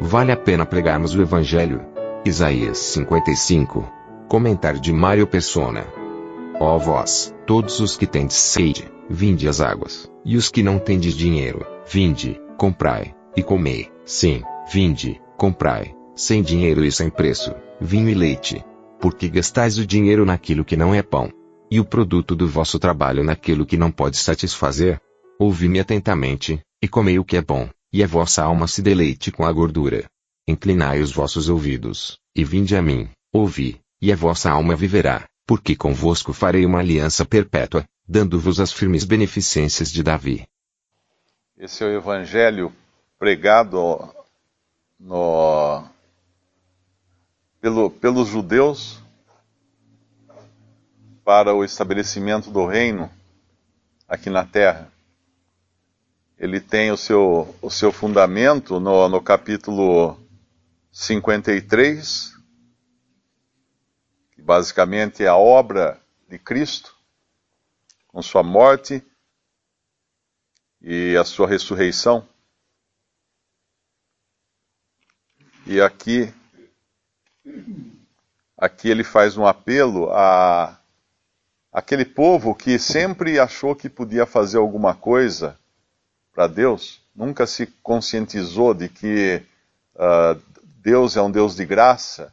Vale a pena pregarmos o evangelho. Isaías 55. Comentário de Mário Persona. Ó vós, todos os que tendes sede, vinde às águas, e os que não tendes dinheiro, vinde, comprai e comei. Sim, vinde, comprai, sem dinheiro e sem preço, vinho e leite. Porque gastais o dinheiro naquilo que não é pão, e o produto do vosso trabalho naquilo que não pode satisfazer? Ouvi-me atentamente, e comei o que é bom, e a vossa alma se deleite com a gordura. Inclinai os vossos ouvidos, e vinde a mim, ouvi, e a vossa alma viverá, porque convosco farei uma aliança perpétua, dando-vos as firmes beneficências de Davi. Esse é o evangelho pregado no, pelo, pelos judeus para o estabelecimento do reino aqui na terra. Ele tem o seu, o seu fundamento no, no capítulo 53, que basicamente é a obra de Cristo, com sua morte e a sua ressurreição. E aqui, aqui ele faz um apelo a aquele povo que sempre achou que podia fazer alguma coisa para Deus, nunca se conscientizou de que uh, Deus é um Deus de graça,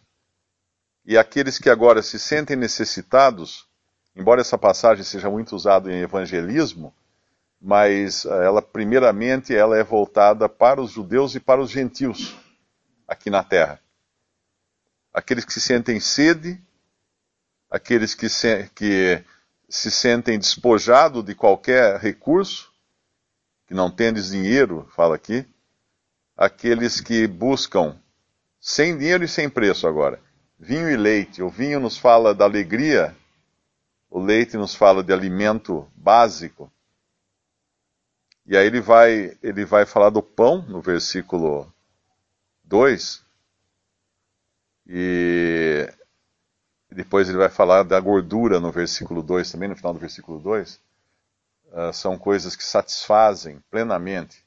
e aqueles que agora se sentem necessitados, embora essa passagem seja muito usada em evangelismo, mas uh, ela primeiramente ela é voltada para os judeus e para os gentios aqui na terra. Aqueles que se sentem sede aqueles que se, que se sentem despojados de qualquer recurso, que não tendes dinheiro, fala aqui, aqueles que buscam sem dinheiro e sem preço agora, vinho e leite. O vinho nos fala da alegria, o leite nos fala de alimento básico. E aí ele vai, ele vai falar do pão no versículo 2. E depois ele vai falar da gordura no versículo 2 também, no final do versículo 2. Uh, são coisas que satisfazem plenamente.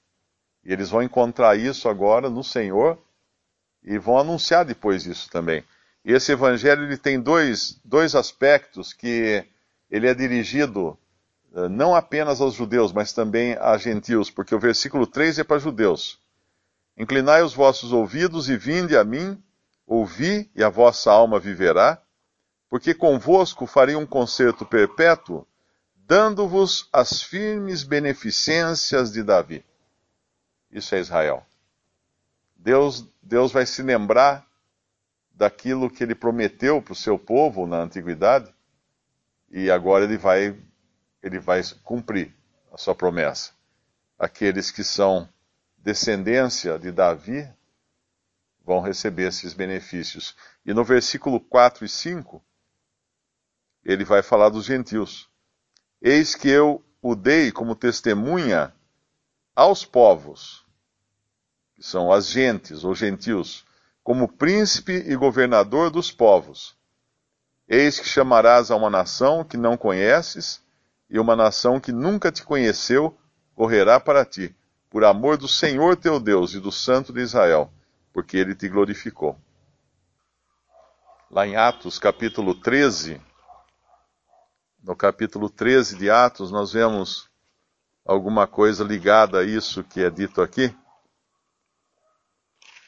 E eles vão encontrar isso agora no Senhor e vão anunciar depois isso também. E esse evangelho ele tem dois, dois aspectos que ele é dirigido uh, não apenas aos judeus, mas também a gentios, porque o versículo 3 é para judeus. Inclinai os vossos ouvidos e vinde a mim, ouvi e a vossa alma viverá porque convosco farei um concerto perpétuo, dando-vos as firmes beneficências de Davi. Isso é Israel. Deus, Deus vai se lembrar daquilo que ele prometeu para o seu povo na antiguidade, e agora ele vai, ele vai cumprir a sua promessa. Aqueles que são descendência de Davi vão receber esses benefícios. E no versículo 4 e 5, ele vai falar dos gentios. Eis que eu o dei como testemunha aos povos, que são as gentes ou gentios, como príncipe e governador dos povos. Eis que chamarás a uma nação que não conheces, e uma nação que nunca te conheceu correrá para ti, por amor do Senhor teu Deus e do Santo de Israel, porque ele te glorificou. Lá em Atos capítulo 13, no capítulo 13 de Atos, nós vemos alguma coisa ligada a isso que é dito aqui.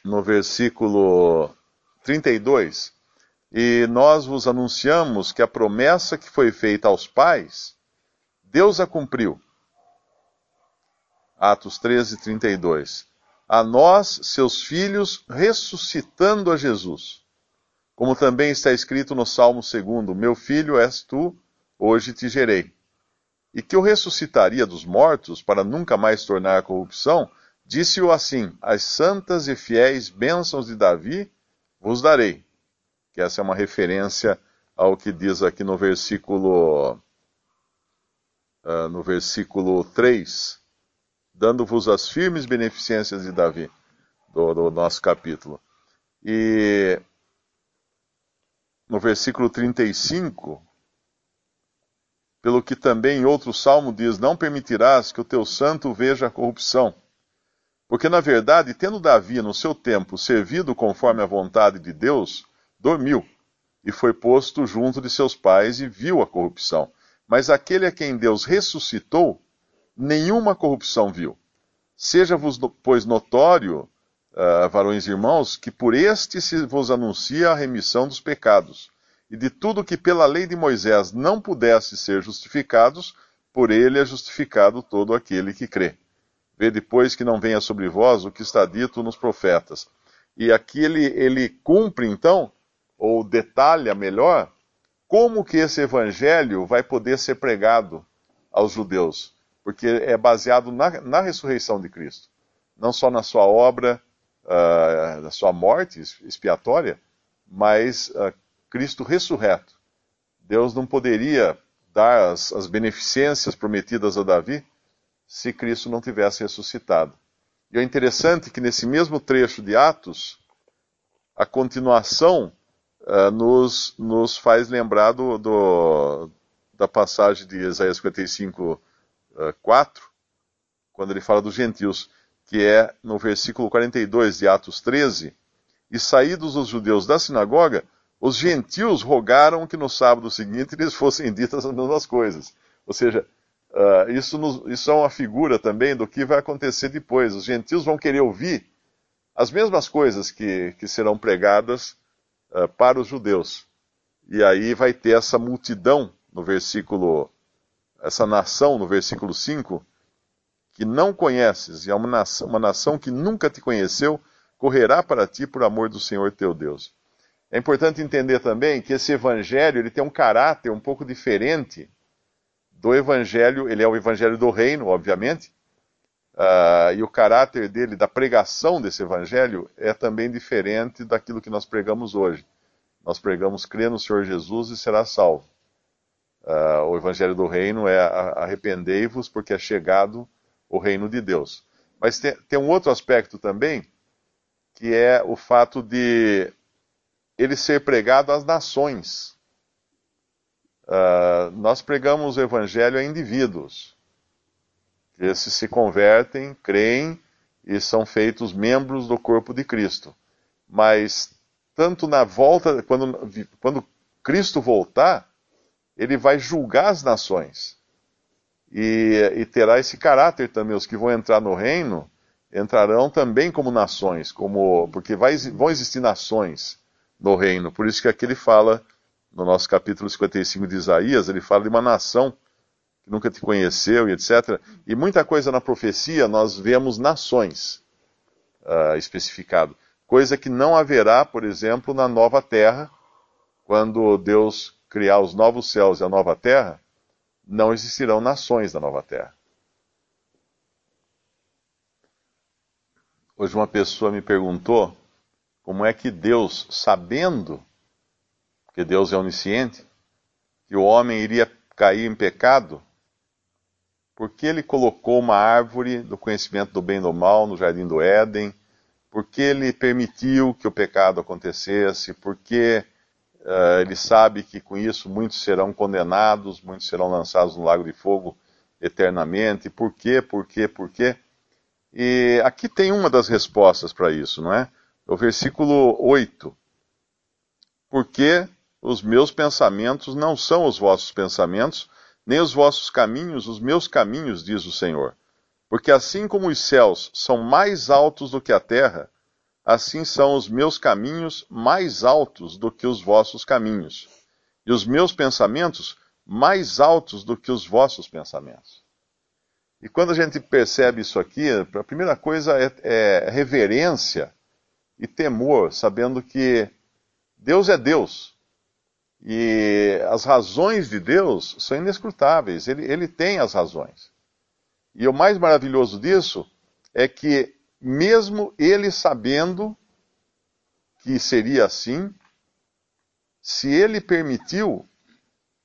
No versículo 32. E nós vos anunciamos que a promessa que foi feita aos pais, Deus a cumpriu. Atos 13, 32. A nós, seus filhos, ressuscitando a Jesus. Como também está escrito no Salmo 2: Meu filho és tu, hoje te gerei. e que o ressuscitaria dos mortos para nunca mais tornar a corrupção, disse-o assim: As santas e fiéis bênçãos de Davi vos darei. Que essa é uma referência ao que diz aqui no versículo uh, no versículo 3, dando-vos as firmes beneficências de Davi, do, do nosso capítulo. E no versículo 35, pelo que também em outro salmo diz: Não permitirás que o teu santo veja a corrupção. Porque, na verdade, tendo Davi no seu tempo servido conforme a vontade de Deus, dormiu e foi posto junto de seus pais e viu a corrupção. Mas aquele a quem Deus ressuscitou, nenhuma corrupção viu. Seja-vos, pois, notório, uh, varões e irmãos, que por este se vos anuncia a remissão dos pecados, e de tudo que pela lei de Moisés não pudesse ser justificados, por ele é justificado todo aquele que crê. Vê depois que não venha sobre vós o que está dito nos profetas. E aqui ele, ele cumpre, então, ou detalha melhor como que esse evangelho vai poder ser pregado aos judeus, porque é baseado na, na ressurreição de Cristo, não só na sua obra, uh, na sua morte expiatória, mas uh, Cristo ressurreto. Deus não poderia dar as, as beneficências prometidas a Davi se Cristo não tivesse ressuscitado. E é interessante que nesse mesmo trecho de Atos, a continuação uh, nos, nos faz lembrar do, do, da passagem de Isaías 55, uh, 4, quando ele fala dos gentios, que é no versículo 42 de Atos 13, e saídos os judeus da sinagoga, os gentios rogaram que no sábado seguinte lhes fossem ditas as mesmas coisas. Ou seja, uh, isso, nos, isso é uma figura também do que vai acontecer depois. Os gentios vão querer ouvir as mesmas coisas que, que serão pregadas uh, para os judeus. E aí vai ter essa multidão no versículo, essa nação no versículo 5, que não conheces, e é uma nação, uma nação que nunca te conheceu, correrá para ti por amor do Senhor teu Deus. É importante entender também que esse evangelho ele tem um caráter um pouco diferente do evangelho, ele é o evangelho do reino, obviamente, Uh, e o caráter dele, da pregação desse evangelho, é também diferente daquilo que nós pregamos hoje. Nós pregamos crê no Senhor Jesus e será salvo. Uh, o evangelho do reino é arrependei-vos porque é chegado o reino de Deus. Mas tem, tem um outro aspecto também, que é o fato de ele ser pregado às nações. Uh, nós pregamos o evangelho a indivíduos. Esses se convertem, creem e são feitos membros do corpo de Cristo. Mas, tanto na volta, quando, quando Cristo voltar, ele vai julgar as nações. E, e, terá esse caráter também. Os que vão entrar no reino entrarão também como nações, como porque vai, vão existir nações no reino. Por isso que aqui ele fala, no nosso capítulo 55 de Isaías, ele fala de uma nação que nunca te conheceu e etc. E muita coisa na profecia nós vemos nações uh, especificado. Coisa que não haverá, por exemplo, na nova terra, quando Deus criar os novos céus e a nova terra, não existirão nações na nova terra. Hoje uma pessoa me perguntou como é que Deus, sabendo que Deus é onisciente, que o homem iria cair em pecado, por que ele colocou uma árvore do conhecimento do bem e do mal no jardim do Éden? Por que ele permitiu que o pecado acontecesse? Porque uh, ele sabe que com isso muitos serão condenados, muitos serão lançados no lago de fogo eternamente. Por quê? Por quê? Por quê? E aqui tem uma das respostas para isso, não é? O versículo 8. Porque os meus pensamentos não são os vossos pensamentos, nem os vossos caminhos os meus caminhos, diz o Senhor. Porque assim como os céus são mais altos do que a terra, assim são os meus caminhos mais altos do que os vossos caminhos, e os meus pensamentos mais altos do que os vossos pensamentos. E quando a gente percebe isso aqui, a primeira coisa é, é reverência e temor, sabendo que Deus é Deus. E as razões de Deus são inescrutáveis, ele, ele tem as razões. E o mais maravilhoso disso é que, mesmo ele sabendo que seria assim, se ele permitiu,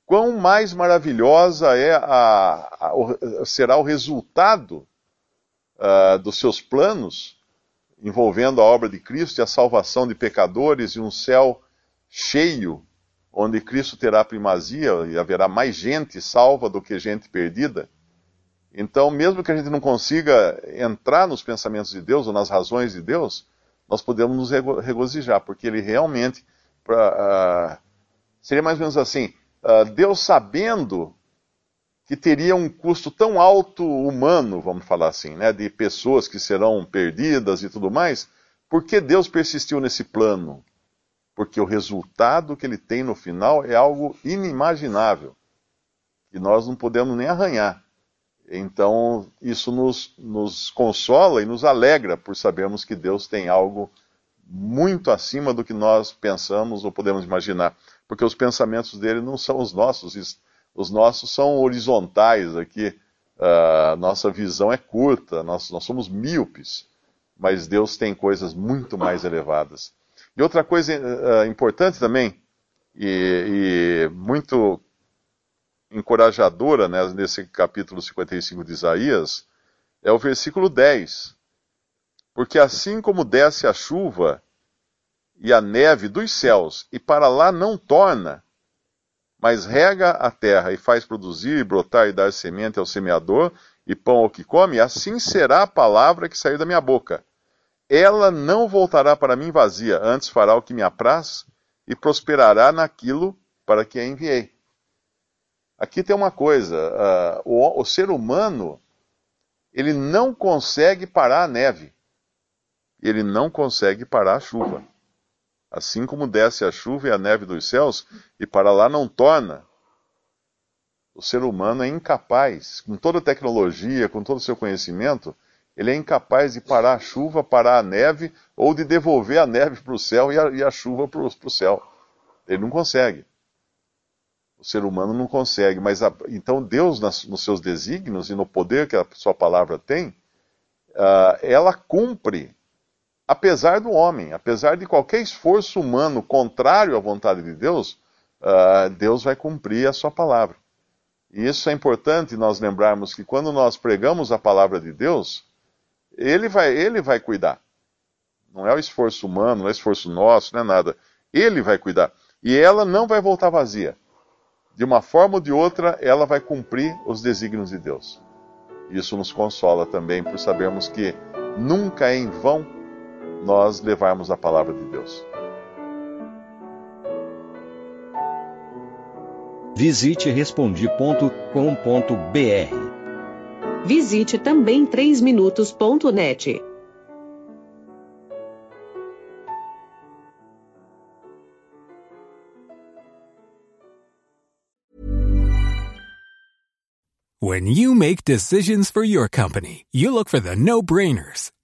quão mais maravilhosa é a, a, será o resultado uh, dos seus planos envolvendo a obra de Cristo e a salvação de pecadores e um céu cheio, onde Cristo terá primazia e haverá mais gente salva do que gente perdida. Então, mesmo que a gente não consiga entrar nos pensamentos de Deus ou nas razões de Deus, nós podemos nos regozijar, porque Ele realmente. Pra, uh, seria mais ou menos assim: uh, Deus sabendo que teria um custo tão alto humano, vamos falar assim, né, de pessoas que serão perdidas e tudo mais, por que Deus persistiu nesse plano? Porque o resultado que ele tem no final é algo inimaginável, e nós não podemos nem arranhar. Então, isso nos, nos consola e nos alegra por sabermos que Deus tem algo muito acima do que nós pensamos ou podemos imaginar, porque os pensamentos dele não são os nossos os nossos são horizontais aqui, a uh, nossa visão é curta, nós, nós somos míopes, mas Deus tem coisas muito mais elevadas. E outra coisa uh, importante também, e, e, muito encorajadora né, nesse capítulo 55 de Isaías, é o versículo 10. Porque assim como desce a chuva e a neve dos céus, e para lá não torna, mas rega a terra e faz produzir, brotar e dar semente ao semeador e pão ao que come, assim será a palavra que sair da minha boca. Ela não voltará para mim vazia, antes fará o que me apraz e prosperará naquilo para que a enviei. Aqui tem uma coisa: uh, o, o ser humano ele não consegue parar a neve, ele não consegue parar a chuva assim como desce a chuva e a neve dos céus, e para lá não torna. O ser humano é incapaz, com toda a tecnologia, com todo o seu conhecimento, ele é incapaz de parar a chuva, parar a neve, ou de devolver a neve para o céu e a, e a chuva para o céu. Ele não consegue. O ser humano não consegue. Mas a, então Deus, nas, nos seus desígnios e no poder que a sua palavra tem, uh, ela cumpre apesar do homem, apesar de qualquer esforço humano contrário à vontade de Deus, uh, Deus vai cumprir a sua palavra. E isso é importante nós lembrarmos que quando nós pregamos a palavra de Deus, ele vai, ele vai cuidar. Não é o esforço humano, não é esforço nosso, não é nada. Ele vai cuidar. E ela não vai voltar vazia. De uma forma ou de outra, ela vai cumprir os desígnios de Deus. Isso nos consola também por sabermos que nunca é em vão nós levarmos a palavra de Deus. Visite respondi.com.br. Visite também 3minutos.net. When you make decisions for your company, you look for the no-brainers.